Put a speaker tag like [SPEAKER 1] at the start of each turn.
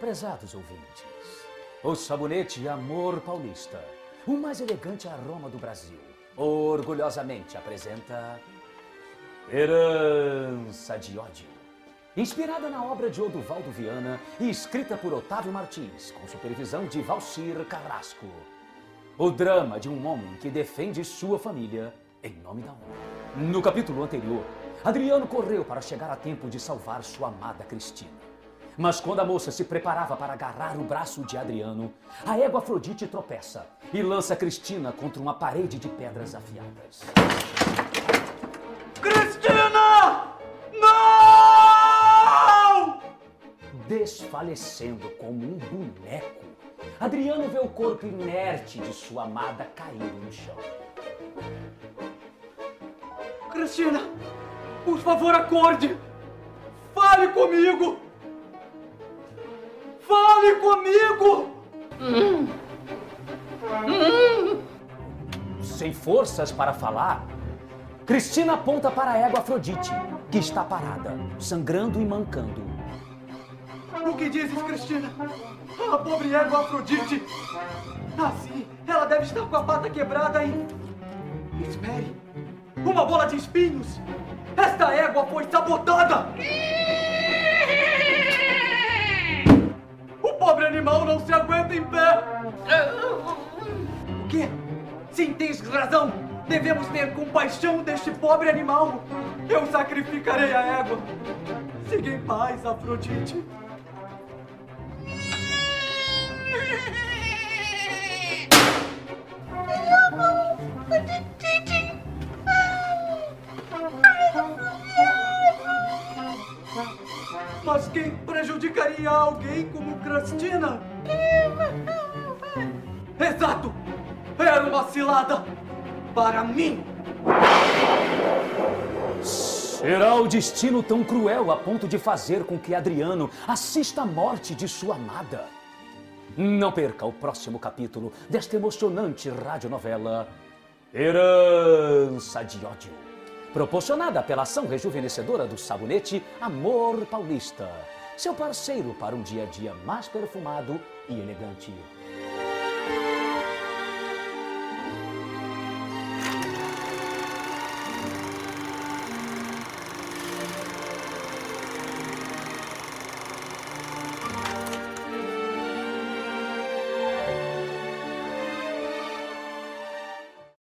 [SPEAKER 1] Prezados ouvintes, o sabonete Amor Paulista, o mais elegante aroma do Brasil, orgulhosamente apresenta Herança de Ódio. Inspirada na obra de Oduvaldo Viana e escrita por Otávio Martins, com supervisão de Valcir Carrasco. O drama de um homem que defende sua família em nome da honra. No capítulo anterior, Adriano correu para chegar a tempo de salvar sua amada Cristina. Mas quando a moça se preparava para agarrar o braço de Adriano, a égua Afrodite tropeça e lança Cristina contra uma parede de pedras afiadas.
[SPEAKER 2] Cristina! Não!
[SPEAKER 1] Desfalecendo como um boneco, Adriano vê o corpo inerte de sua amada cair no chão.
[SPEAKER 2] Cristina, por favor, acorde! Fale comigo! Fale comigo!
[SPEAKER 1] Sem forças para falar, Cristina aponta para a égua Afrodite, que está parada, sangrando e mancando.
[SPEAKER 2] O que dizes, Cristina? A pobre égua Afrodite! Ah, sim, ela deve estar com a pata quebrada e. Espere! Uma bola de espinhos! Esta égua foi sabotada! O quê? Sim, tens razão! Devemos ter compaixão deste pobre animal! Eu sacrificarei a égua! Siga em paz, Afrodite! Mas quem prejudicaria alguém como Cristina? Exato! Era uma cilada! Para mim!
[SPEAKER 1] Será o destino tão cruel a ponto de fazer com que Adriano assista à morte de sua amada? Não perca o próximo capítulo desta emocionante radionovela Herança de Ódio, proporcionada pela ação rejuvenescedora do sabonete Amor Paulista, seu parceiro para um dia a dia mais perfumado e elegante.